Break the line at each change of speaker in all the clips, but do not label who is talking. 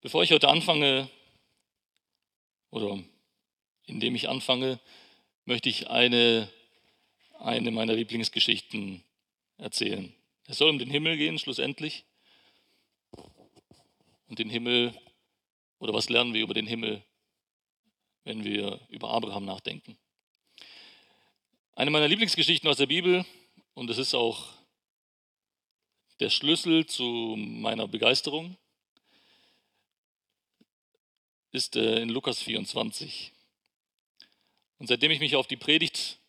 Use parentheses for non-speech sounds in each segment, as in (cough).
Bevor ich heute anfange, oder indem ich anfange, möchte ich eine, eine meiner Lieblingsgeschichten erzählen. Es soll um den Himmel gehen, schlussendlich. Und den Himmel, oder was lernen wir über den Himmel, wenn wir über Abraham nachdenken? Eine meiner Lieblingsgeschichten aus der Bibel, und es ist auch der Schlüssel zu meiner Begeisterung, ist äh, in Lukas 24. Und seitdem ich mich auf die Predigt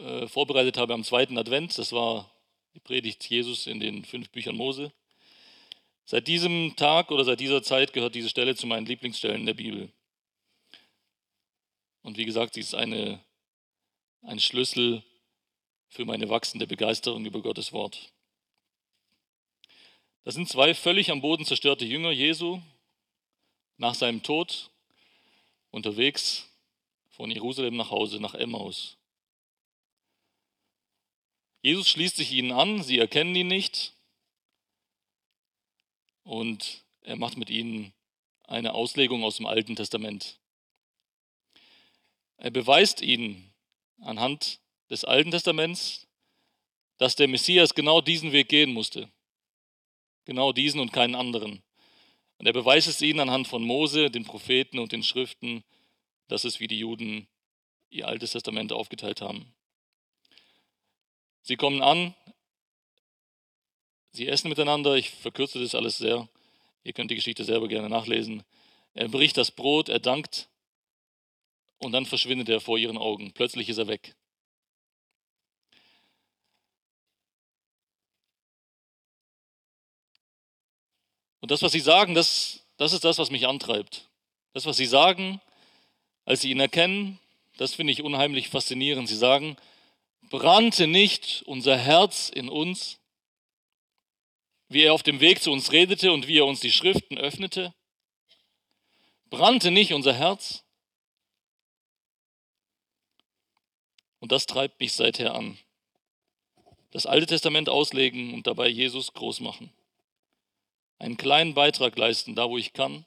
äh, vorbereitet habe am zweiten Advent, das war die Predigt Jesus in den fünf Büchern Mose, seit diesem Tag oder seit dieser Zeit gehört diese Stelle zu meinen Lieblingsstellen der Bibel. Und wie gesagt, sie ist eine, ein Schlüssel für meine wachsende Begeisterung über Gottes Wort. Das sind zwei völlig am Boden zerstörte Jünger Jesu, nach seinem Tod unterwegs von Jerusalem nach Hause, nach Emmaus. Jesus schließt sich ihnen an, sie erkennen ihn nicht und er macht mit ihnen eine Auslegung aus dem Alten Testament. Er beweist ihnen anhand des Alten Testaments, dass der Messias genau diesen Weg gehen musste. Genau diesen und keinen anderen. Und er beweist es ihnen anhand von Mose, den Propheten und den Schriften, dass es wie die Juden ihr altes Testament aufgeteilt haben. Sie kommen an, sie essen miteinander, ich verkürze das alles sehr, ihr könnt die Geschichte selber gerne nachlesen. Er bricht das Brot, er dankt und dann verschwindet er vor ihren Augen. Plötzlich ist er weg. Und das, was sie sagen, das, das ist das, was mich antreibt. Das, was sie sagen, als sie ihn erkennen, das finde ich unheimlich faszinierend. Sie sagen, brannte nicht unser Herz in uns, wie er auf dem Weg zu uns redete und wie er uns die Schriften öffnete? Brannte nicht unser Herz? Und das treibt mich seither an. Das Alte Testament auslegen und dabei Jesus groß machen einen kleinen Beitrag leisten, da wo ich kann,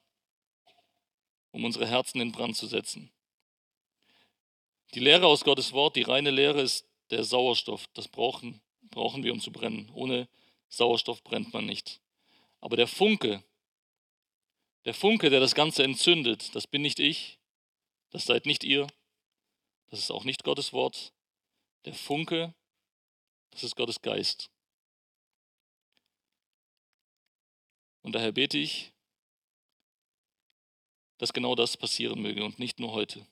um unsere Herzen in Brand zu setzen. Die Lehre aus Gottes Wort, die reine Lehre ist der Sauerstoff. Das brauchen, brauchen wir, um zu brennen. Ohne Sauerstoff brennt man nicht. Aber der Funke, der Funke, der das Ganze entzündet, das bin nicht ich, das seid nicht ihr, das ist auch nicht Gottes Wort. Der Funke, das ist Gottes Geist. Und daher bete ich, dass genau das passieren möge und nicht nur heute.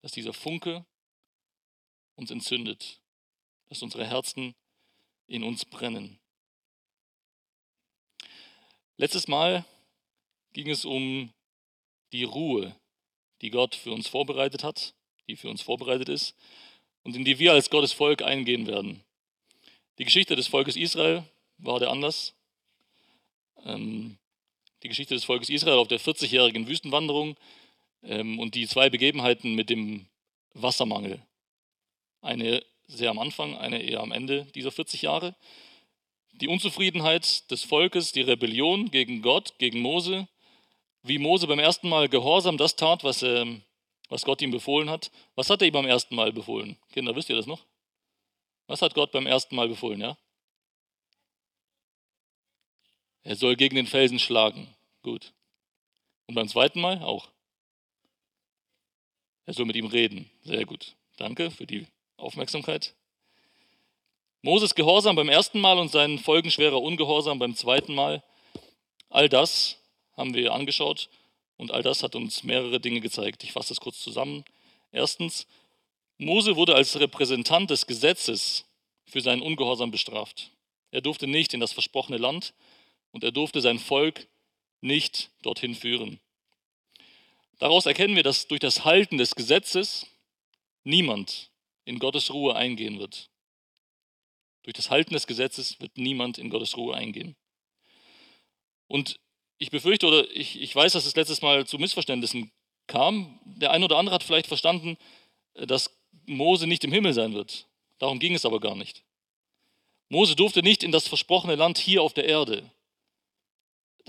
Dass dieser Funke uns entzündet, dass unsere Herzen in uns brennen. Letztes Mal ging es um die Ruhe, die Gott für uns vorbereitet hat, die für uns vorbereitet ist und in die wir als Gottes Volk eingehen werden. Die Geschichte des Volkes Israel war der Anlass ähm, die Geschichte des Volkes Israel auf der 40-jährigen Wüstenwanderung ähm, und die zwei Begebenheiten mit dem Wassermangel. Eine sehr am Anfang, eine eher am Ende dieser 40 Jahre. Die Unzufriedenheit des Volkes, die Rebellion gegen Gott, gegen Mose, wie Mose beim ersten Mal gehorsam das tat, was, ähm, was Gott ihm befohlen hat. Was hat er ihm beim ersten Mal befohlen? Kinder, wisst ihr das noch? Was hat Gott beim ersten Mal befohlen, ja? Er soll gegen den Felsen schlagen. Gut. Und beim zweiten Mal auch. Er soll mit ihm reden. Sehr gut. Danke für die Aufmerksamkeit. Moses Gehorsam beim ersten Mal und sein folgenschwerer Ungehorsam beim zweiten Mal. All das haben wir angeschaut und all das hat uns mehrere Dinge gezeigt. Ich fasse das kurz zusammen. Erstens, Mose wurde als Repräsentant des Gesetzes für seinen Ungehorsam bestraft. Er durfte nicht in das versprochene Land, und er durfte sein Volk nicht dorthin führen. Daraus erkennen wir, dass durch das Halten des Gesetzes niemand in Gottes Ruhe eingehen wird. Durch das Halten des Gesetzes wird niemand in Gottes Ruhe eingehen. Und ich befürchte oder ich, ich weiß, dass es letztes Mal zu Missverständnissen kam. Der eine oder andere hat vielleicht verstanden, dass Mose nicht im Himmel sein wird. Darum ging es aber gar nicht. Mose durfte nicht in das versprochene Land hier auf der Erde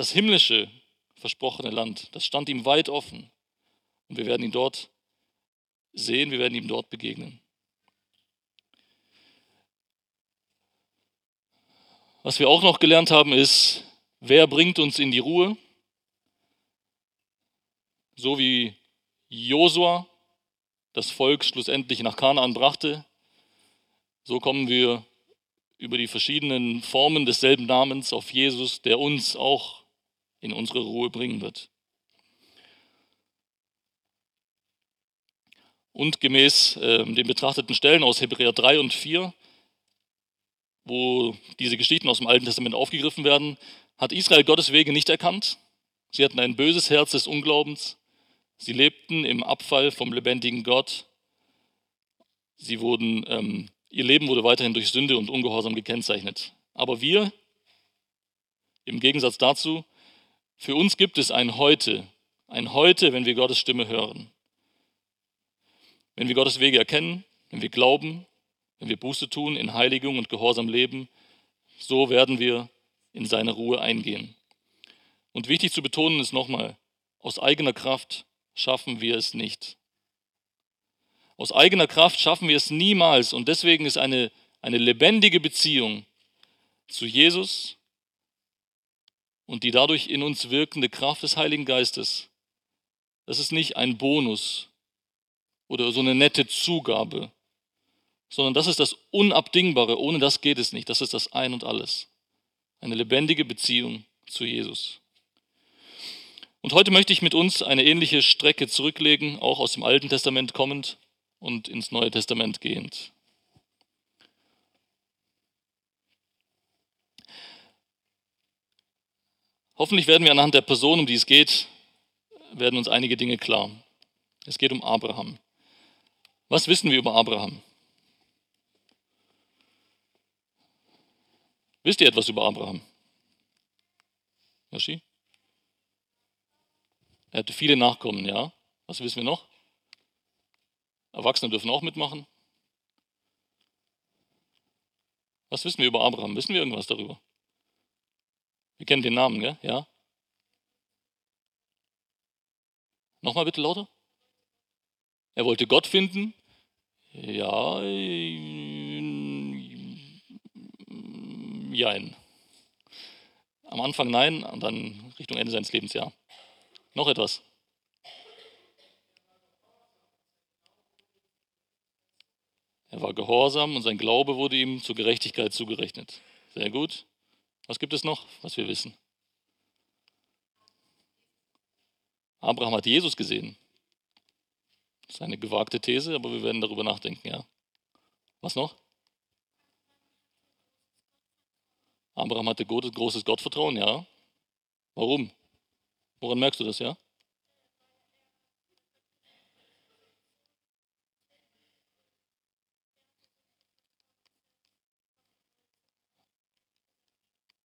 das himmlische versprochene Land. Das stand ihm weit offen. Und wir werden ihn dort sehen, wir werden ihm dort begegnen. Was wir auch noch gelernt haben, ist, wer bringt uns in die Ruhe? So wie Josua das Volk schlussendlich nach Kanaan brachte, so kommen wir über die verschiedenen Formen desselben Namens auf Jesus, der uns auch in unsere Ruhe bringen wird. Und gemäß äh, den betrachteten Stellen aus Hebräer 3 und 4, wo diese Geschichten aus dem Alten Testament aufgegriffen werden, hat Israel Gottes Wege nicht erkannt. Sie hatten ein böses Herz des Unglaubens. Sie lebten im Abfall vom lebendigen Gott. Sie wurden, ähm, ihr Leben wurde weiterhin durch Sünde und Ungehorsam gekennzeichnet. Aber wir, im Gegensatz dazu, für uns gibt es ein Heute, ein Heute, wenn wir Gottes Stimme hören. Wenn wir Gottes Wege erkennen, wenn wir glauben, wenn wir Buße tun, in Heiligung und Gehorsam leben, so werden wir in seine Ruhe eingehen. Und wichtig zu betonen ist nochmal, aus eigener Kraft schaffen wir es nicht. Aus eigener Kraft schaffen wir es niemals und deswegen ist eine, eine lebendige Beziehung zu Jesus und die dadurch in uns wirkende Kraft des Heiligen Geistes, das ist nicht ein Bonus oder so eine nette Zugabe, sondern das ist das Unabdingbare. Ohne das geht es nicht. Das ist das Ein und alles. Eine lebendige Beziehung zu Jesus. Und heute möchte ich mit uns eine ähnliche Strecke zurücklegen, auch aus dem Alten Testament kommend und ins Neue Testament gehend. Hoffentlich werden wir anhand der Person, um die es geht, werden uns einige Dinge klar. Es geht um Abraham. Was wissen wir über Abraham? Wisst ihr etwas über Abraham? Yoshi? Er hatte viele Nachkommen, ja. Was wissen wir noch? Erwachsene dürfen auch mitmachen. Was wissen wir über Abraham? Wissen wir irgendwas darüber? Wir kennen den Namen, gell? Ja? Nochmal bitte lauter. Er wollte Gott finden. Ja, jein. Am Anfang nein und dann Richtung Ende seines Lebens ja. Noch etwas. Er war gehorsam und sein Glaube wurde ihm zur Gerechtigkeit zugerechnet. Sehr gut. Was gibt es noch, was wir wissen? Abraham hat Jesus gesehen. Das ist eine gewagte These, aber wir werden darüber nachdenken, ja. Was noch? Abraham hatte großes Gottvertrauen, ja. Warum? Woran merkst du das, ja?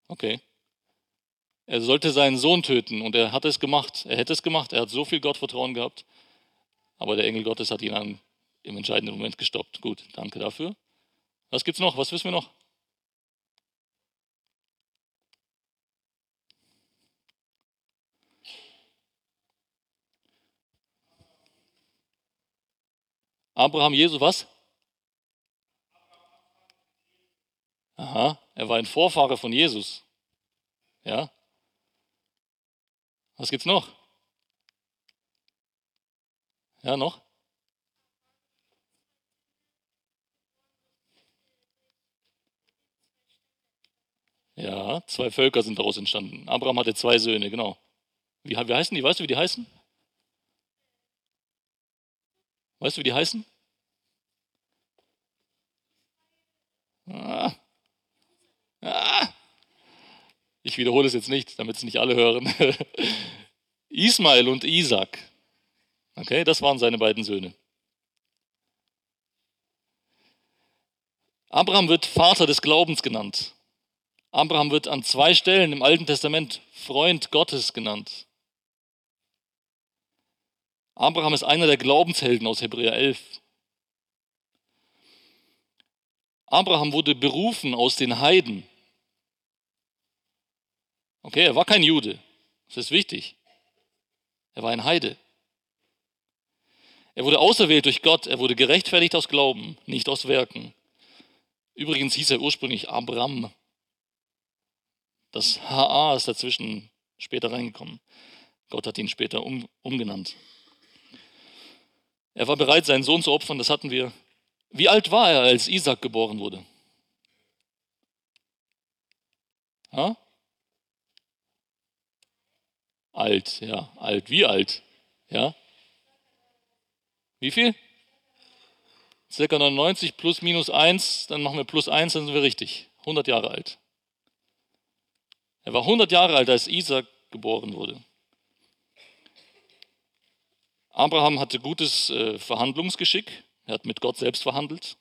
Okay. Er sollte seinen Sohn töten und er hat es gemacht. Er hätte es gemacht. Er hat so viel Gottvertrauen gehabt. Aber der Engel Gottes hat ihn dann im entscheidenden Moment gestoppt. Gut, danke dafür. Was gibt's noch? Was wissen wir noch? Abraham, Jesus, was? Aha, er war ein Vorfahre von Jesus. Ja? Was gibt's noch? Ja, noch? Ja, zwei Völker sind daraus entstanden. Abraham hatte zwei Söhne, genau. Wie, wie heißen die? Weißt du, wie die heißen? Weißt du, wie die heißen? Ah. Ah. Ich wiederhole es jetzt nicht, damit es nicht alle hören. (laughs) Ismael und Isaac. Okay, das waren seine beiden Söhne. Abraham wird Vater des Glaubens genannt. Abraham wird an zwei Stellen im Alten Testament Freund Gottes genannt. Abraham ist einer der Glaubenshelden aus Hebräer 11. Abraham wurde berufen aus den Heiden. Okay, er war kein Jude. Das ist wichtig. Er war ein Heide. Er wurde auserwählt durch Gott, er wurde gerechtfertigt aus Glauben, nicht aus Werken. Übrigens hieß er ursprünglich Abram. Das HA ist dazwischen später reingekommen. Gott hat ihn später um, umgenannt. Er war bereit, seinen Sohn zu opfern, das hatten wir. Wie alt war er, als Isaac geboren wurde? Ha? Alt, ja, alt. Wie alt? Ja? Wie viel? Circa 99 plus minus 1, dann machen wir plus 1, dann sind wir richtig. 100 Jahre alt. Er war 100 Jahre alt, als Isaac geboren wurde. Abraham hatte gutes äh, Verhandlungsgeschick. Er hat mit Gott selbst verhandelt.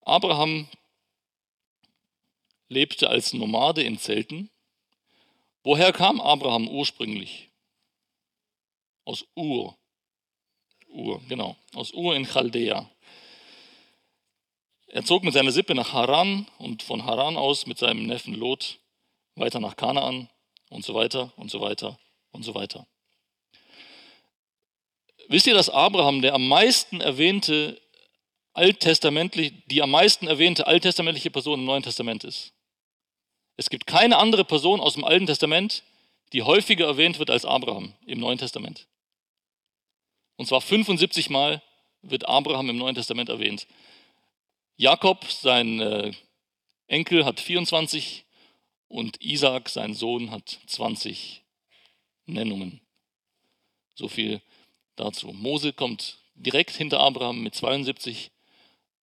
Abraham lebte als Nomade in Zelten. Woher kam Abraham ursprünglich? Aus Ur. Ur, genau, aus Ur in Chaldea. Er zog mit seiner Sippe nach Haran und von Haran aus mit seinem Neffen Lot weiter nach Kanaan und so weiter und so weiter und so weiter. Wisst ihr, dass Abraham der am meisten erwähnte alttestamentlich, die am meisten erwähnte alttestamentliche Person im Neuen Testament ist? Es gibt keine andere Person aus dem Alten Testament, die häufiger erwähnt wird als Abraham im Neuen Testament. Und zwar 75 Mal wird Abraham im Neuen Testament erwähnt. Jakob, sein äh, Enkel, hat 24 und Isaac, sein Sohn, hat 20 Nennungen. So viel dazu. Mose kommt direkt hinter Abraham mit 72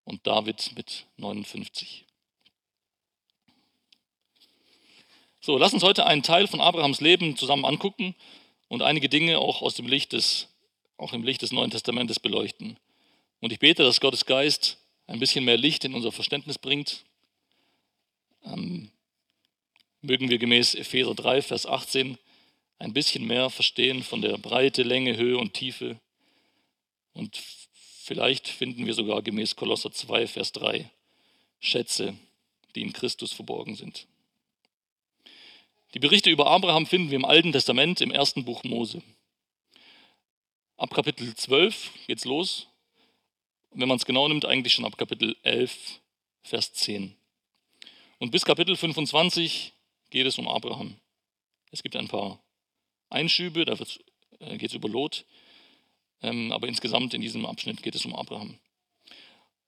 und David mit 59. So, lass uns heute einen Teil von Abrahams Leben zusammen angucken und einige Dinge auch aus dem Licht des auch im Licht des Neuen Testamentes beleuchten. Und ich bete, dass Gottes Geist ein bisschen mehr Licht in unser Verständnis bringt. Ähm, mögen wir gemäß Epheser 3, Vers 18 ein bisschen mehr verstehen von der Breite, Länge, Höhe und Tiefe. Und vielleicht finden wir sogar gemäß Kolosser 2, Vers 3 Schätze, die in Christus verborgen sind. Die Berichte über Abraham finden wir im Alten Testament im ersten Buch Mose. Ab Kapitel 12 geht's los. wenn man es genau nimmt, eigentlich schon ab Kapitel 11, Vers 10. Und bis Kapitel 25 geht es um Abraham. Es gibt ein paar Einschübe, da äh, geht es über Lot, ähm, aber insgesamt in diesem Abschnitt geht es um Abraham.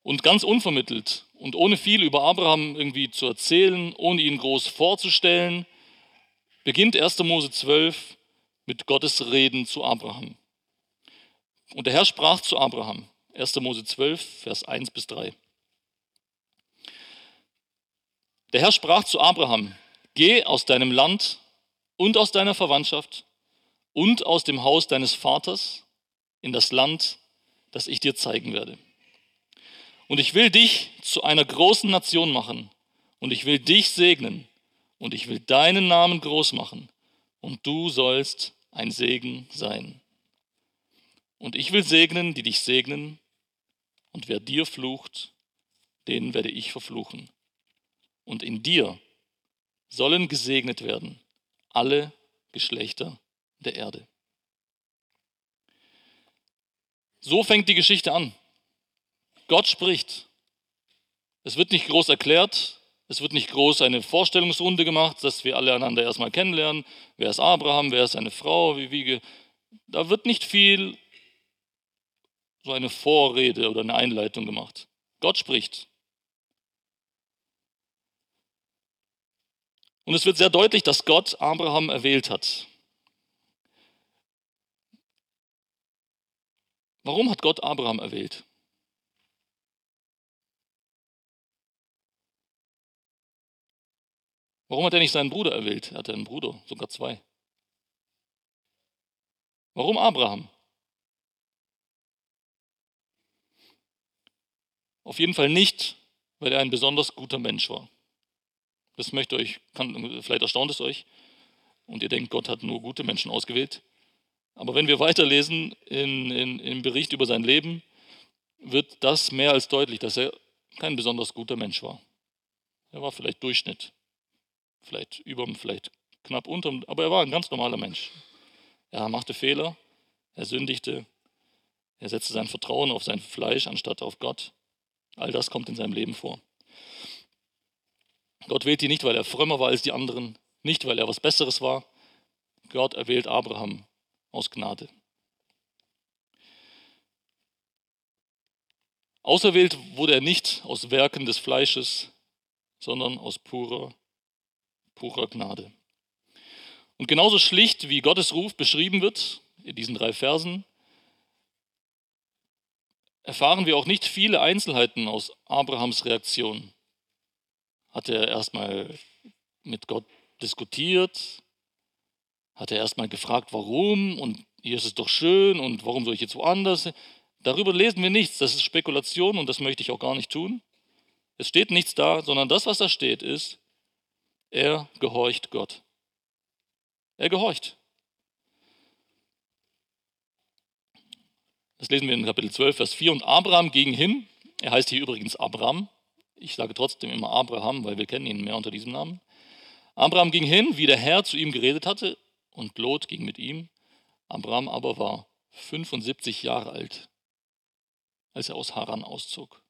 Und ganz unvermittelt und ohne viel über Abraham irgendwie zu erzählen, ohne ihn groß vorzustellen, beginnt 1. Mose 12 mit Gottes Reden zu Abraham. Und der Herr sprach zu Abraham, 1. Mose 12, Vers 1 bis 3. Der Herr sprach zu Abraham, geh aus deinem Land und aus deiner Verwandtschaft und aus dem Haus deines Vaters in das Land, das ich dir zeigen werde. Und ich will dich zu einer großen Nation machen und ich will dich segnen und ich will deinen Namen groß machen und du sollst ein Segen sein. Und ich will segnen, die dich segnen, und wer dir flucht, den werde ich verfluchen. Und in dir sollen gesegnet werden alle Geschlechter der Erde. So fängt die Geschichte an. Gott spricht. Es wird nicht groß erklärt, es wird nicht groß eine Vorstellungsrunde gemacht, dass wir alle einander erstmal kennenlernen. Wer ist Abraham, wer ist seine Frau, wie wiege. Da wird nicht viel so eine Vorrede oder eine Einleitung gemacht. Gott spricht. Und es wird sehr deutlich, dass Gott Abraham erwählt hat. Warum hat Gott Abraham erwählt? Warum hat er nicht seinen Bruder erwählt? Er hatte einen Bruder, sogar zwei. Warum Abraham? Auf jeden Fall nicht, weil er ein besonders guter Mensch war. Das möchte euch, kann, vielleicht erstaunt es euch und ihr denkt, Gott hat nur gute Menschen ausgewählt. Aber wenn wir weiterlesen in, in, im Bericht über sein Leben, wird das mehr als deutlich, dass er kein besonders guter Mensch war. Er war vielleicht Durchschnitt, vielleicht über, vielleicht knapp unter, aber er war ein ganz normaler Mensch. Er machte Fehler, er sündigte, er setzte sein Vertrauen auf sein Fleisch anstatt auf Gott. All das kommt in seinem Leben vor. Gott wählt ihn nicht, weil er frömmer war als die anderen, nicht, weil er was Besseres war. Gott erwählt Abraham aus Gnade. Auserwählt wurde er nicht aus Werken des Fleisches, sondern aus purer, purer Gnade. Und genauso schlicht wie Gottes Ruf beschrieben wird in diesen drei Versen, erfahren wir auch nicht viele Einzelheiten aus Abrahams Reaktion. Hat er erstmal mit Gott diskutiert? Hat er erstmal gefragt, warum? Und hier ist es doch schön und warum soll ich jetzt woanders? Darüber lesen wir nichts. Das ist Spekulation und das möchte ich auch gar nicht tun. Es steht nichts da, sondern das, was da steht, ist, er gehorcht Gott. Er gehorcht. Das lesen wir in Kapitel 12, Vers 4. Und Abraham ging hin. Er heißt hier übrigens Abraham. Ich sage trotzdem immer Abraham, weil wir kennen ihn mehr unter diesem Namen. Abraham ging hin, wie der Herr zu ihm geredet hatte, und Lot ging mit ihm. Abraham aber war 75 Jahre alt, als er aus Haran auszog.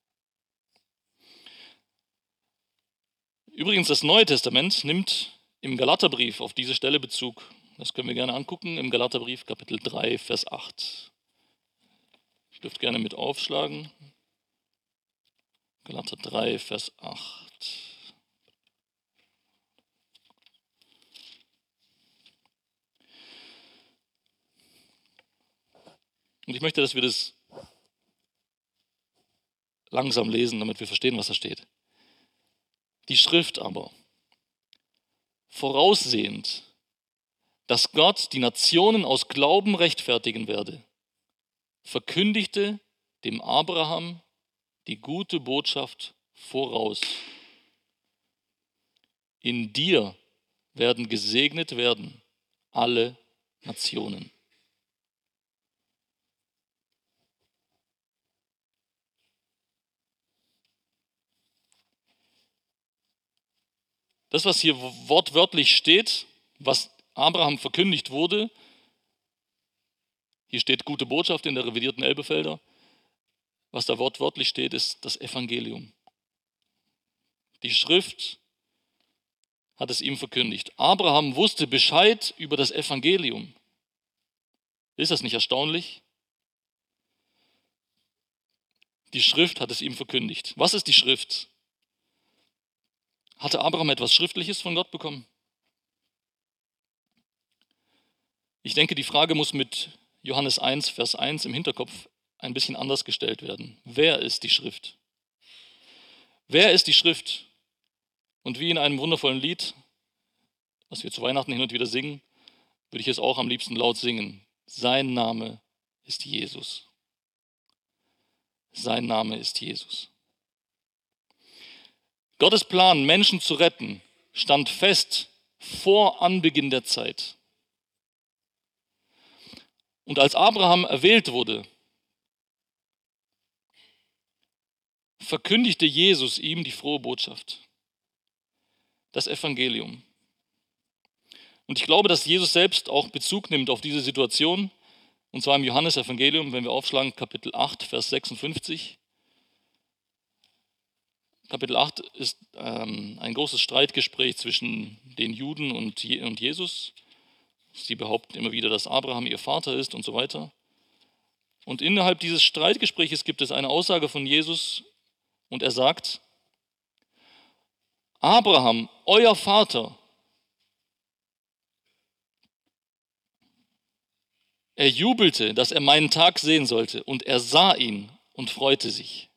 Übrigens, das Neue Testament nimmt im Galaterbrief auf diese Stelle Bezug. Das können wir gerne angucken im Galaterbrief Kapitel 3, Vers 8. Ich dürft gerne mit aufschlagen. Galater 3, Vers 8. Und ich möchte, dass wir das langsam lesen, damit wir verstehen, was da steht. Die Schrift aber, voraussehend, dass Gott die Nationen aus Glauben rechtfertigen werde, verkündigte dem Abraham die gute Botschaft voraus. In dir werden gesegnet werden alle Nationen. Das, was hier wortwörtlich steht, was Abraham verkündigt wurde, hier steht gute Botschaft in der revidierten Elbefelder. Was da wortwörtlich steht, ist das Evangelium. Die Schrift hat es ihm verkündigt. Abraham wusste Bescheid über das Evangelium. Ist das nicht erstaunlich? Die Schrift hat es ihm verkündigt. Was ist die Schrift? Hatte Abraham etwas Schriftliches von Gott bekommen? Ich denke, die Frage muss mit Johannes 1, Vers 1 im Hinterkopf ein bisschen anders gestellt werden. Wer ist die Schrift? Wer ist die Schrift? Und wie in einem wundervollen Lied, was wir zu Weihnachten hin und wieder singen, würde ich es auch am liebsten laut singen. Sein Name ist Jesus. Sein Name ist Jesus. Gottes Plan, Menschen zu retten, stand fest vor Anbeginn der Zeit. Und als Abraham erwählt wurde, verkündigte Jesus ihm die frohe Botschaft, das Evangelium. Und ich glaube, dass Jesus selbst auch Bezug nimmt auf diese Situation, und zwar im Johannesevangelium, wenn wir aufschlagen, Kapitel 8, Vers 56. Kapitel 8 ist ähm, ein großes Streitgespräch zwischen den Juden und, Je und Jesus. Sie behaupten immer wieder, dass Abraham ihr Vater ist und so weiter. Und innerhalb dieses Streitgespräches gibt es eine Aussage von Jesus und er sagt, Abraham, euer Vater, er jubelte, dass er meinen Tag sehen sollte und er sah ihn und freute sich.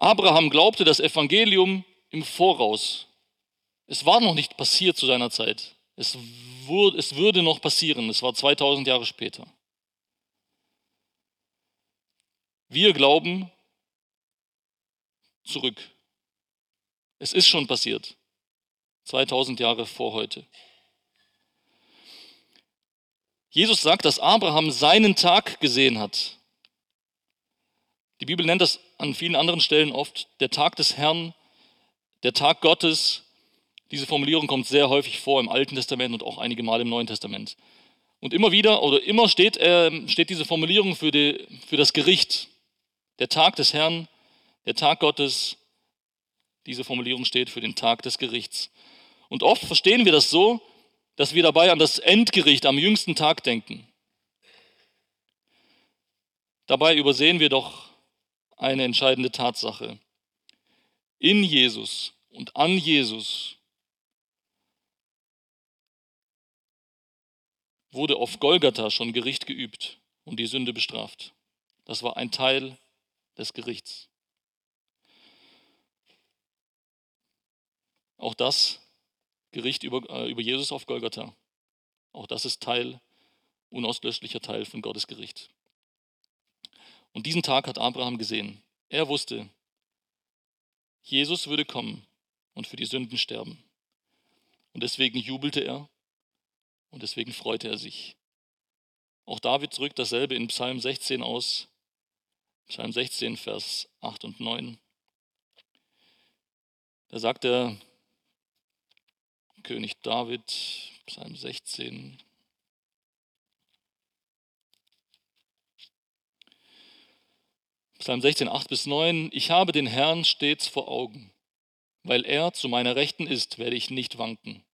Abraham glaubte das Evangelium im Voraus. Es war noch nicht passiert zu seiner Zeit. Es, wurde, es würde noch passieren. Es war 2000 Jahre später. Wir glauben zurück. Es ist schon passiert. 2000 Jahre vor heute. Jesus sagt, dass Abraham seinen Tag gesehen hat. Die Bibel nennt das an vielen anderen Stellen oft der Tag des Herrn, der Tag Gottes, Diese Formulierung kommt sehr häufig vor im Alten Testament und auch einige Mal im Neuen Testament. Und immer wieder oder immer steht, äh, steht diese Formulierung für, die, für das Gericht. Der Tag des Herrn, der Tag Gottes, diese Formulierung steht für den Tag des Gerichts. Und oft verstehen wir das so, dass wir dabei an das Endgericht am jüngsten Tag denken. Dabei übersehen wir doch eine entscheidende Tatsache. In Jesus und an Jesus wurde auf Golgatha schon Gericht geübt und die Sünde bestraft. Das war ein Teil des Gerichts. Auch das Gericht über, äh, über Jesus auf Golgatha. Auch das ist Teil, unauslöschlicher Teil von Gottes Gericht. Und diesen Tag hat Abraham gesehen. Er wusste, Jesus würde kommen und für die Sünden sterben. Und deswegen jubelte er und deswegen freute er sich. Auch David drückt dasselbe in Psalm 16 aus. Psalm 16, Vers 8 und 9. Da sagt der König David, Psalm 16, Psalm 16, 8 bis 9. Ich habe den Herrn stets vor Augen. Weil er zu meiner Rechten ist, werde ich nicht wanken.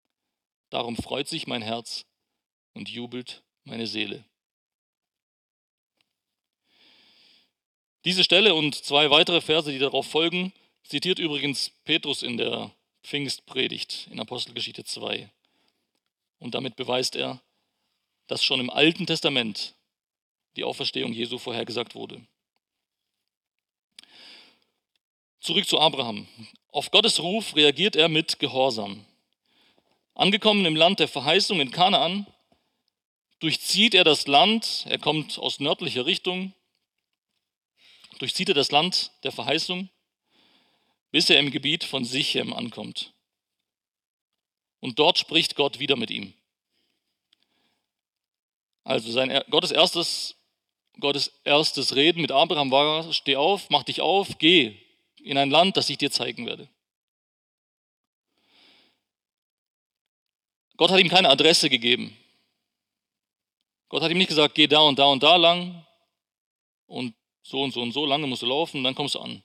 Darum freut sich mein Herz und jubelt meine Seele. Diese Stelle und zwei weitere Verse, die darauf folgen, zitiert übrigens Petrus in der Pfingstpredigt in Apostelgeschichte 2. Und damit beweist er, dass schon im Alten Testament die Auferstehung Jesu vorhergesagt wurde. Zurück zu Abraham. Auf Gottes Ruf reagiert er mit Gehorsam. Angekommen im Land der Verheißung in Kanaan, durchzieht er das Land, er kommt aus nördlicher Richtung, durchzieht er das Land der Verheißung, bis er im Gebiet von Sichem ankommt. Und dort spricht Gott wieder mit ihm. Also sein Gottes erstes, Gottes erstes Reden mit Abraham war, steh auf, mach dich auf, geh, in ein Land, das ich dir zeigen werde. Gott hat ihm keine Adresse gegeben. Gott hat ihm nicht gesagt, geh da und da und da lang und so und so und so lange musst du laufen, dann kommst du an.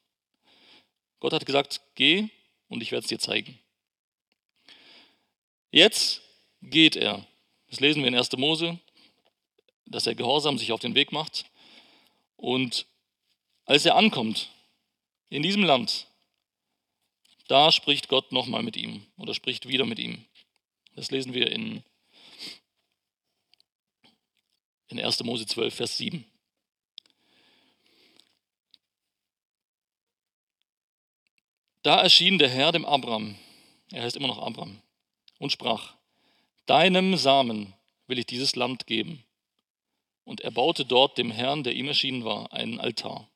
Gott hat gesagt, geh und ich werde es dir zeigen. Jetzt geht er. Das lesen wir in 1. Mose, dass er gehorsam sich auf den Weg macht. Und als er ankommt, in diesem Land, da spricht Gott nochmal mit ihm oder spricht wieder mit ihm. Das lesen wir in, in 1. Mose 12, Vers 7. Da erschien der Herr dem Abram, er heißt immer noch Abram, und sprach, Deinem Samen will ich dieses Land geben. Und er baute dort dem Herrn, der ihm erschienen war, einen Altar.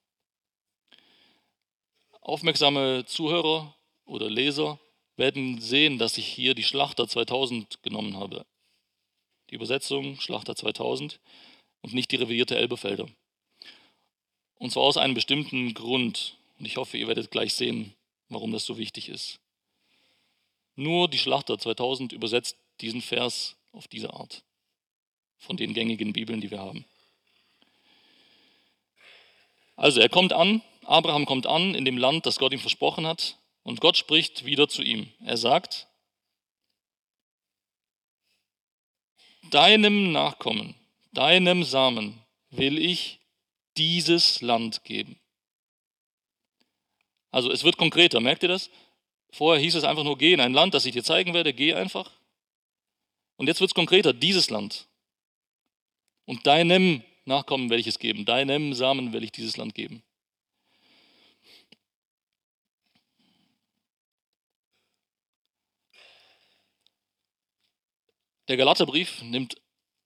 Aufmerksame Zuhörer oder Leser werden sehen, dass ich hier die Schlachter 2000 genommen habe. Die Übersetzung Schlachter 2000 und nicht die revidierte Elberfelder. Und zwar aus einem bestimmten Grund. Und ich hoffe, ihr werdet gleich sehen, warum das so wichtig ist. Nur die Schlachter 2000 übersetzt diesen Vers auf diese Art von den gängigen Bibeln, die wir haben. Also er kommt an Abraham kommt an in dem Land, das Gott ihm versprochen hat, und Gott spricht wieder zu ihm. Er sagt, deinem Nachkommen, deinem Samen will ich dieses Land geben. Also es wird konkreter, merkt ihr das? Vorher hieß es einfach nur, geh in ein Land, das ich dir zeigen werde, geh einfach. Und jetzt wird es konkreter, dieses Land. Und deinem Nachkommen werde ich es geben, deinem Samen will ich dieses Land geben. Der Galaterbrief nimmt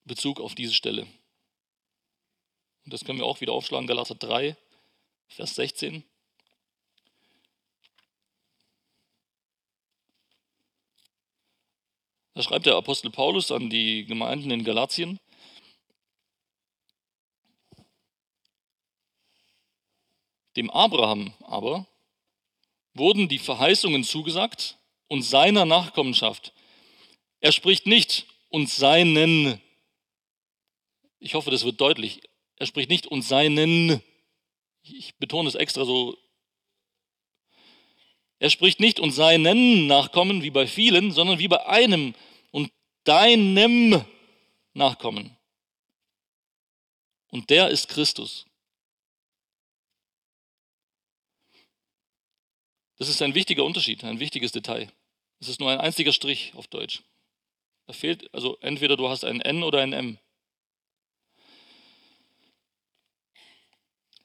Bezug auf diese Stelle. Und das können wir auch wieder aufschlagen, Galater 3, Vers 16. Da schreibt der Apostel Paulus an die Gemeinden in Galatien, Dem Abraham aber wurden die Verheißungen zugesagt und seiner Nachkommenschaft. Er spricht nicht und seinen. Ich hoffe, das wird deutlich. Er spricht nicht und seinen. Ich betone es extra so. Er spricht nicht und seinen Nachkommen wie bei vielen, sondern wie bei einem und deinem Nachkommen. Und der ist Christus. Das ist ein wichtiger Unterschied, ein wichtiges Detail. Es ist nur ein einziger Strich auf Deutsch. Da fehlt, also entweder du hast ein N oder ein M.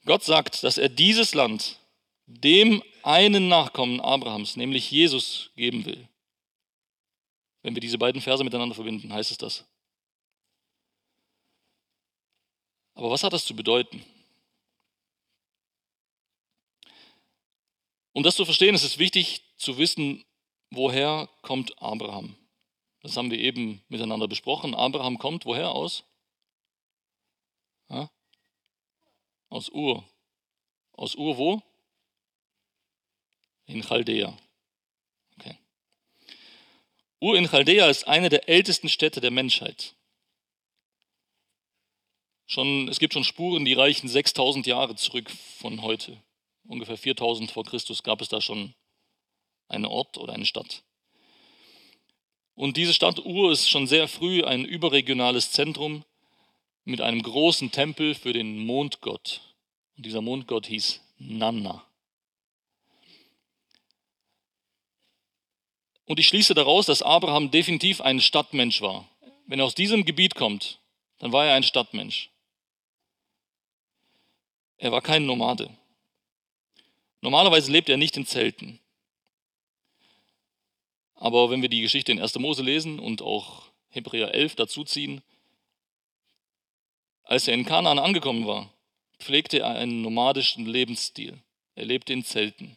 Gott sagt, dass er dieses Land dem einen Nachkommen Abrahams, nämlich Jesus, geben will. Wenn wir diese beiden Verse miteinander verbinden, heißt es das. Aber was hat das zu bedeuten? Um das zu verstehen, ist es wichtig zu wissen, woher kommt Abraham. Das haben wir eben miteinander besprochen. Abraham kommt woher aus? Ja? Aus Ur. Aus Ur wo? In Chaldea. Okay. Ur in Chaldea ist eine der ältesten Städte der Menschheit. Schon, es gibt schon Spuren, die reichen 6000 Jahre zurück von heute ungefähr 4000 vor Christus, gab es da schon einen Ort oder eine Stadt. Und diese Stadt Ur ist schon sehr früh ein überregionales Zentrum mit einem großen Tempel für den Mondgott. Und dieser Mondgott hieß Nanna. Und ich schließe daraus, dass Abraham definitiv ein Stadtmensch war. Wenn er aus diesem Gebiet kommt, dann war er ein Stadtmensch. Er war kein Nomade. Normalerweise lebt er nicht in Zelten. Aber wenn wir die Geschichte in 1. Mose lesen und auch Hebräer 11 dazuziehen, als er in Kanaan angekommen war, pflegte er einen nomadischen Lebensstil. Er lebte in Zelten.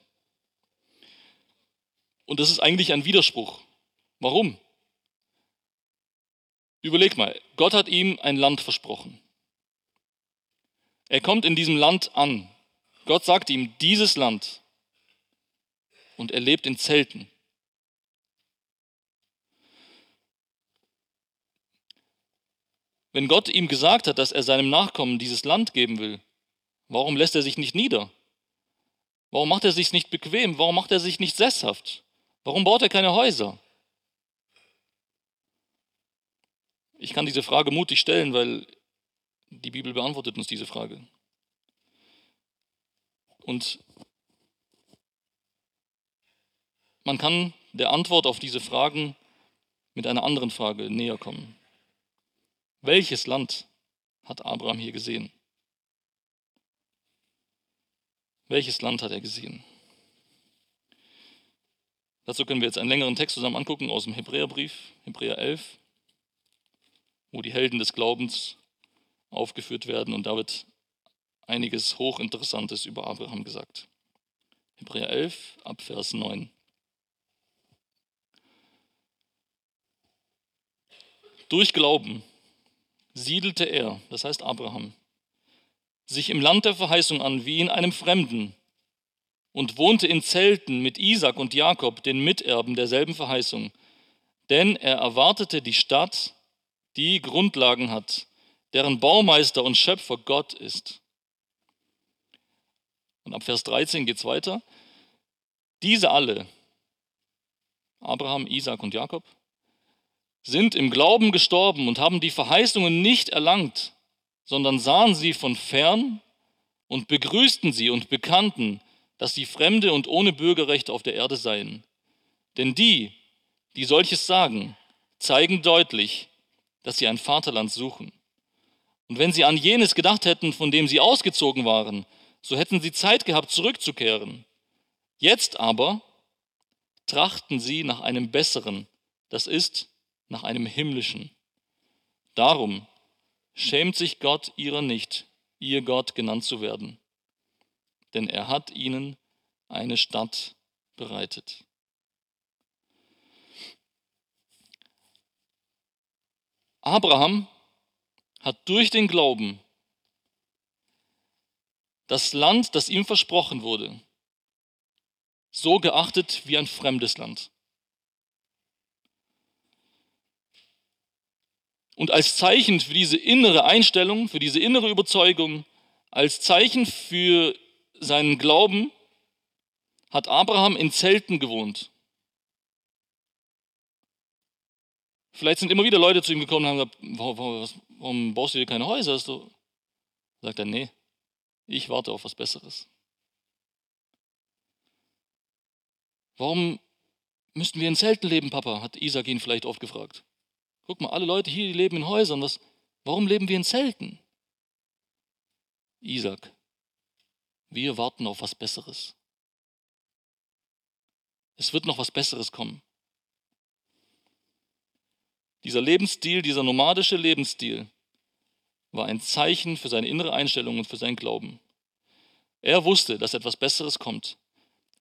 Und das ist eigentlich ein Widerspruch. Warum? Überleg mal, Gott hat ihm ein Land versprochen. Er kommt in diesem Land an. Gott sagt ihm, dieses Land. Und er lebt in Zelten. Wenn Gott ihm gesagt hat, dass er seinem Nachkommen dieses Land geben will, warum lässt er sich nicht nieder? Warum macht er sich nicht bequem? Warum macht er sich nicht sesshaft? Warum baut er keine Häuser? Ich kann diese Frage mutig stellen, weil die Bibel beantwortet uns diese Frage. Und man kann der Antwort auf diese Fragen mit einer anderen Frage näher kommen. Welches Land hat Abraham hier gesehen? Welches Land hat er gesehen? Dazu können wir jetzt einen längeren Text zusammen angucken aus dem Hebräerbrief, Hebräer 11, wo die Helden des Glaubens aufgeführt werden und da wird einiges Hochinteressantes über Abraham gesagt. Hebräer 11 ab Vers 9. Durch Glauben siedelte er, das heißt Abraham, sich im Land der Verheißung an wie in einem Fremden und wohnte in Zelten mit Isaac und Jakob, den Miterben derselben Verheißung. Denn er erwartete die Stadt, die Grundlagen hat, deren Baumeister und Schöpfer Gott ist. Und ab Vers 13 geht es weiter. Diese alle, Abraham, Isaac und Jakob, sind im Glauben gestorben und haben die Verheißungen nicht erlangt, sondern sahen sie von fern und begrüßten sie und bekannten, dass sie Fremde und ohne Bürgerrecht auf der Erde seien. Denn die, die solches sagen, zeigen deutlich, dass sie ein Vaterland suchen. Und wenn sie an jenes gedacht hätten, von dem sie ausgezogen waren, so hätten sie Zeit gehabt, zurückzukehren. Jetzt aber trachten sie nach einem besseren, das ist nach einem himmlischen. Darum schämt sich Gott ihrer nicht, ihr Gott genannt zu werden, denn er hat ihnen eine Stadt bereitet. Abraham hat durch den Glauben das Land, das ihm versprochen wurde, so geachtet wie ein fremdes Land. Und als Zeichen für diese innere Einstellung, für diese innere Überzeugung, als Zeichen für seinen Glauben, hat Abraham in Zelten gewohnt. Vielleicht sind immer wieder Leute zu ihm gekommen und haben gesagt, warum, baust du dir keine Häuser? Hast du? Sagt er, nee, ich warte auf was Besseres. Warum müssten wir in Zelten leben, Papa? hat Isaac ihn vielleicht oft gefragt. Guck mal, alle Leute hier, die leben in Häusern. Was, warum leben wir in Zelten? Isaac, wir warten auf was Besseres. Es wird noch was Besseres kommen. Dieser Lebensstil, dieser nomadische Lebensstil war ein Zeichen für seine innere Einstellung und für seinen Glauben. Er wusste, dass etwas Besseres kommt.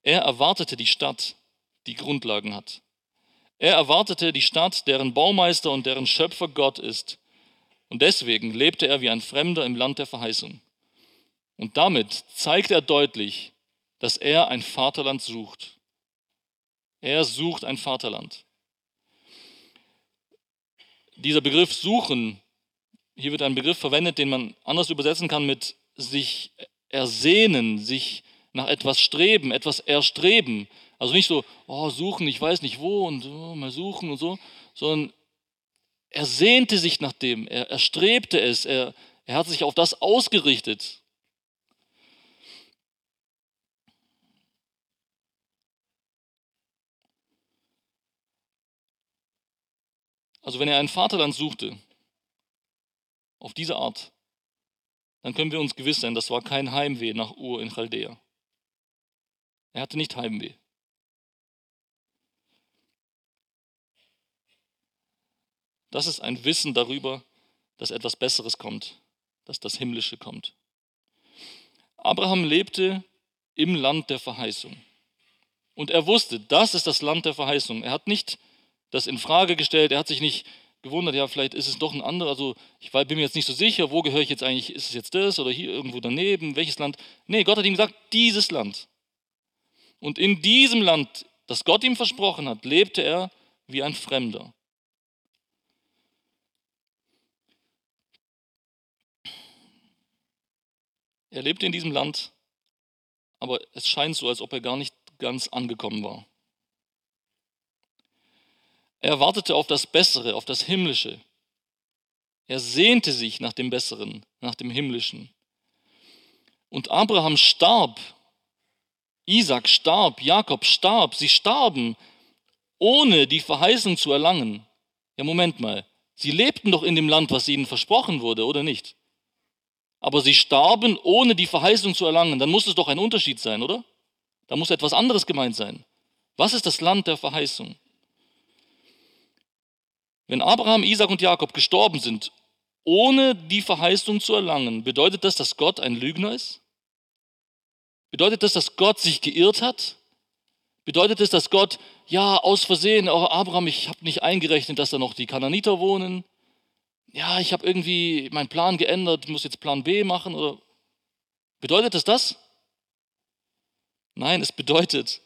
Er erwartete die Stadt, die Grundlagen hat. Er erwartete die Stadt, deren Baumeister und deren Schöpfer Gott ist. Und deswegen lebte er wie ein Fremder im Land der Verheißung. Und damit zeigt er deutlich, dass er ein Vaterland sucht. Er sucht ein Vaterland. Dieser Begriff suchen, hier wird ein Begriff verwendet, den man anders übersetzen kann mit sich ersehnen, sich nach etwas streben, etwas erstreben. Also nicht so, oh, suchen, ich weiß nicht wo und oh, mal suchen und so, sondern er sehnte sich nach dem, er, er strebte es, er, er hat sich auf das ausgerichtet. Also wenn er ein Vaterland suchte, auf diese Art, dann können wir uns gewiss sein, das war kein Heimweh nach Ur in Chaldea. Er hatte nicht Heimweh. Das ist ein Wissen darüber, dass etwas Besseres kommt, dass das Himmlische kommt. Abraham lebte im Land der Verheißung. Und er wusste, das ist das Land der Verheißung. Er hat nicht das in Frage gestellt, er hat sich nicht gewundert, ja, vielleicht ist es doch ein anderer, also ich bin mir jetzt nicht so sicher, wo gehöre ich jetzt eigentlich, ist es jetzt das oder hier irgendwo daneben, welches Land? Nee, Gott hat ihm gesagt, dieses Land. Und in diesem Land, das Gott ihm versprochen hat, lebte er wie ein Fremder. Er lebte in diesem Land, aber es scheint so, als ob er gar nicht ganz angekommen war. Er wartete auf das Bessere, auf das Himmlische. Er sehnte sich nach dem Besseren, nach dem Himmlischen. Und Abraham starb, Isaac starb, Jakob starb, sie starben, ohne die Verheißung zu erlangen. Ja, Moment mal, sie lebten doch in dem Land, was ihnen versprochen wurde, oder nicht? Aber sie starben, ohne die Verheißung zu erlangen, dann muss es doch ein Unterschied sein, oder? Da muss etwas anderes gemeint sein. Was ist das Land der Verheißung? Wenn Abraham, Isaac und Jakob gestorben sind, ohne die Verheißung zu erlangen, bedeutet das, dass Gott ein Lügner ist? Bedeutet das, dass Gott sich geirrt hat? Bedeutet es, dass Gott, ja, aus Versehen, oh Abraham, ich habe nicht eingerechnet, dass da noch die Kananiter wohnen? Ja, ich habe irgendwie meinen Plan geändert, muss jetzt Plan B machen oder bedeutet das das? Nein, es bedeutet,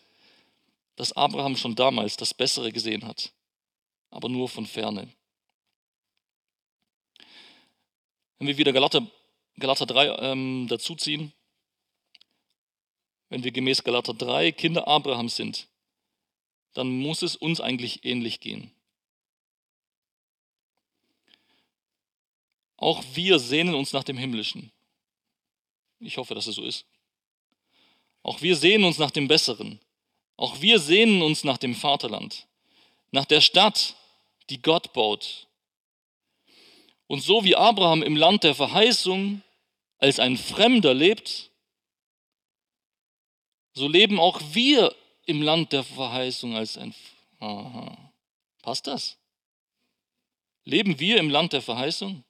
dass Abraham schon damals das Bessere gesehen hat, aber nur von ferne. Wenn wir wieder Galater, Galater 3 ähm, dazuziehen, wenn wir gemäß Galater 3 Kinder Abrahams sind, dann muss es uns eigentlich ähnlich gehen. Auch wir sehnen uns nach dem Himmlischen. Ich hoffe, dass es so ist. Auch wir sehnen uns nach dem Besseren. Auch wir sehnen uns nach dem Vaterland, nach der Stadt, die Gott baut. Und so wie Abraham im Land der Verheißung als ein Fremder lebt, so leben auch wir im Land der Verheißung als ein... Aha. Passt das? Leben wir im Land der Verheißung?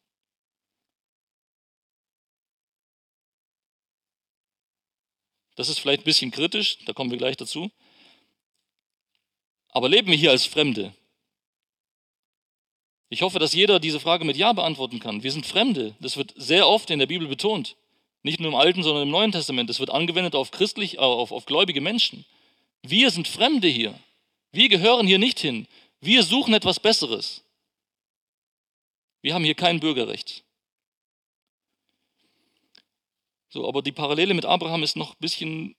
Das ist vielleicht ein bisschen kritisch, da kommen wir gleich dazu. Aber leben wir hier als Fremde? Ich hoffe, dass jeder diese Frage mit Ja beantworten kann. Wir sind Fremde. Das wird sehr oft in der Bibel betont. Nicht nur im Alten, sondern im Neuen Testament. Das wird angewendet auf christlich, äh, auf, auf gläubige Menschen. Wir sind Fremde hier. Wir gehören hier nicht hin. Wir suchen etwas Besseres. Wir haben hier kein Bürgerrecht. So, aber die Parallele mit Abraham ist noch ein bisschen,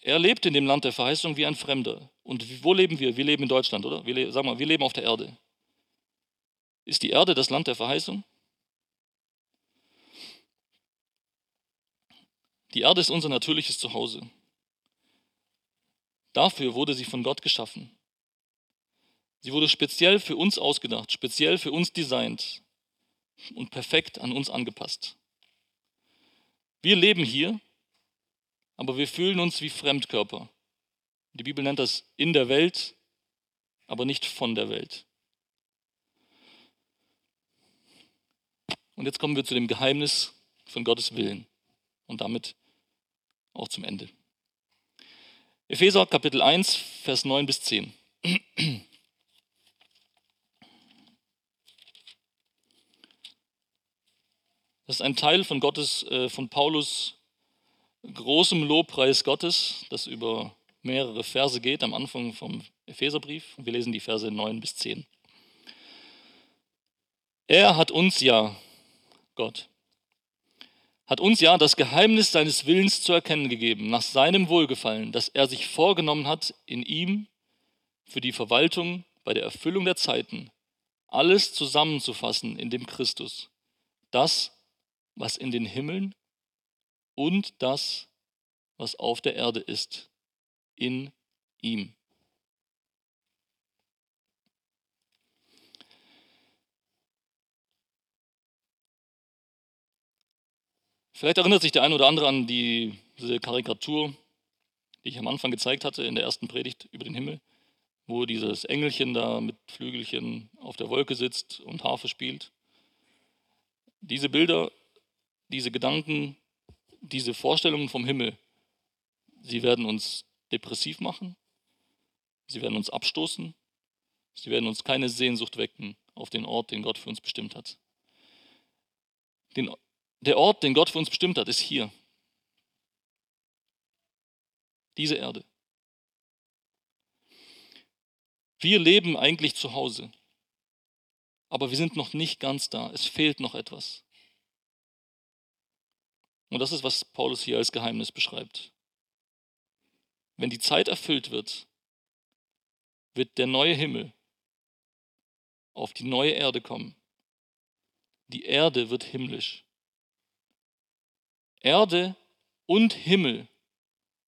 er lebt in dem Land der Verheißung wie ein Fremder. Und wo leben wir? Wir leben in Deutschland, oder? Wir, sag mal, wir leben auf der Erde. Ist die Erde das Land der Verheißung? Die Erde ist unser natürliches Zuhause. Dafür wurde sie von Gott geschaffen. Sie wurde speziell für uns ausgedacht, speziell für uns designt und perfekt an uns angepasst. Wir leben hier, aber wir fühlen uns wie Fremdkörper. Die Bibel nennt das in der Welt, aber nicht von der Welt. Und jetzt kommen wir zu dem Geheimnis von Gottes Willen und damit auch zum Ende. Epheser Kapitel 1, Vers 9 bis 10. Das ist ein Teil von Gottes, äh, von Paulus großem Lobpreis Gottes, das über mehrere Verse geht am Anfang vom Epheserbrief. Wir lesen die Verse 9 bis 10. Er hat uns ja, Gott, hat uns ja das Geheimnis seines Willens zu erkennen gegeben, nach seinem Wohlgefallen, das er sich vorgenommen hat, in ihm für die Verwaltung bei der Erfüllung der Zeiten alles zusammenzufassen in dem Christus. Das was in den Himmeln und das, was auf der Erde ist, in ihm. Vielleicht erinnert sich der eine oder andere an die, diese Karikatur, die ich am Anfang gezeigt hatte in der ersten Predigt über den Himmel, wo dieses Engelchen da mit Flügelchen auf der Wolke sitzt und Harfe spielt. Diese Bilder diese Gedanken, diese Vorstellungen vom Himmel, sie werden uns depressiv machen, sie werden uns abstoßen, sie werden uns keine Sehnsucht wecken auf den Ort, den Gott für uns bestimmt hat. Den, der Ort, den Gott für uns bestimmt hat, ist hier. Diese Erde. Wir leben eigentlich zu Hause, aber wir sind noch nicht ganz da. Es fehlt noch etwas. Und das ist, was Paulus hier als Geheimnis beschreibt. Wenn die Zeit erfüllt wird, wird der neue Himmel auf die neue Erde kommen. Die Erde wird himmlisch. Erde und Himmel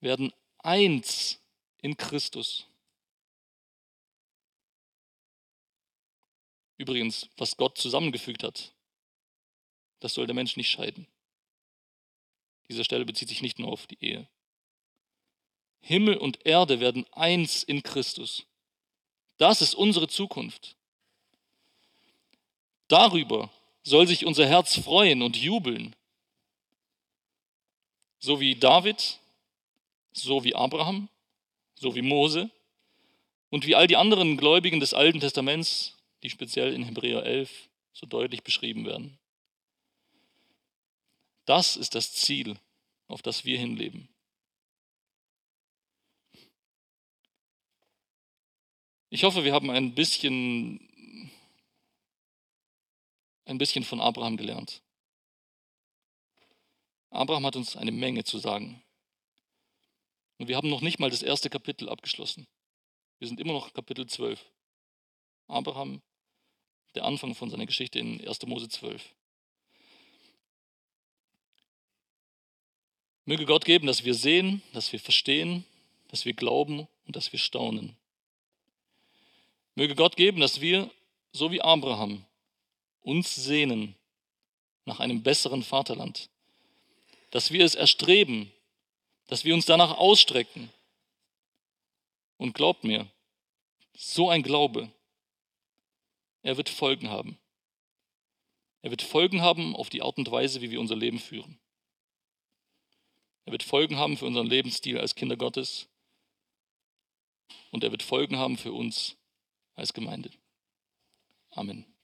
werden eins in Christus. Übrigens, was Gott zusammengefügt hat, das soll der Mensch nicht scheiden. Diese Stelle bezieht sich nicht nur auf die Ehe. Himmel und Erde werden eins in Christus. Das ist unsere Zukunft. Darüber soll sich unser Herz freuen und jubeln. So wie David, so wie Abraham, so wie Mose und wie all die anderen Gläubigen des Alten Testaments, die speziell in Hebräer 11 so deutlich beschrieben werden. Das ist das Ziel, auf das wir hinleben. Ich hoffe, wir haben ein bisschen, ein bisschen von Abraham gelernt. Abraham hat uns eine Menge zu sagen. Und wir haben noch nicht mal das erste Kapitel abgeschlossen. Wir sind immer noch Kapitel 12. Abraham, der Anfang von seiner Geschichte in 1. Mose 12. Möge Gott geben, dass wir sehen, dass wir verstehen, dass wir glauben und dass wir staunen. Möge Gott geben, dass wir, so wie Abraham, uns sehnen nach einem besseren Vaterland, dass wir es erstreben, dass wir uns danach ausstrecken. Und glaubt mir, so ein Glaube, er wird Folgen haben. Er wird Folgen haben auf die Art und Weise, wie wir unser Leben führen. Er wird Folgen haben für unseren Lebensstil als Kinder Gottes. Und er wird Folgen haben für uns als Gemeinde. Amen.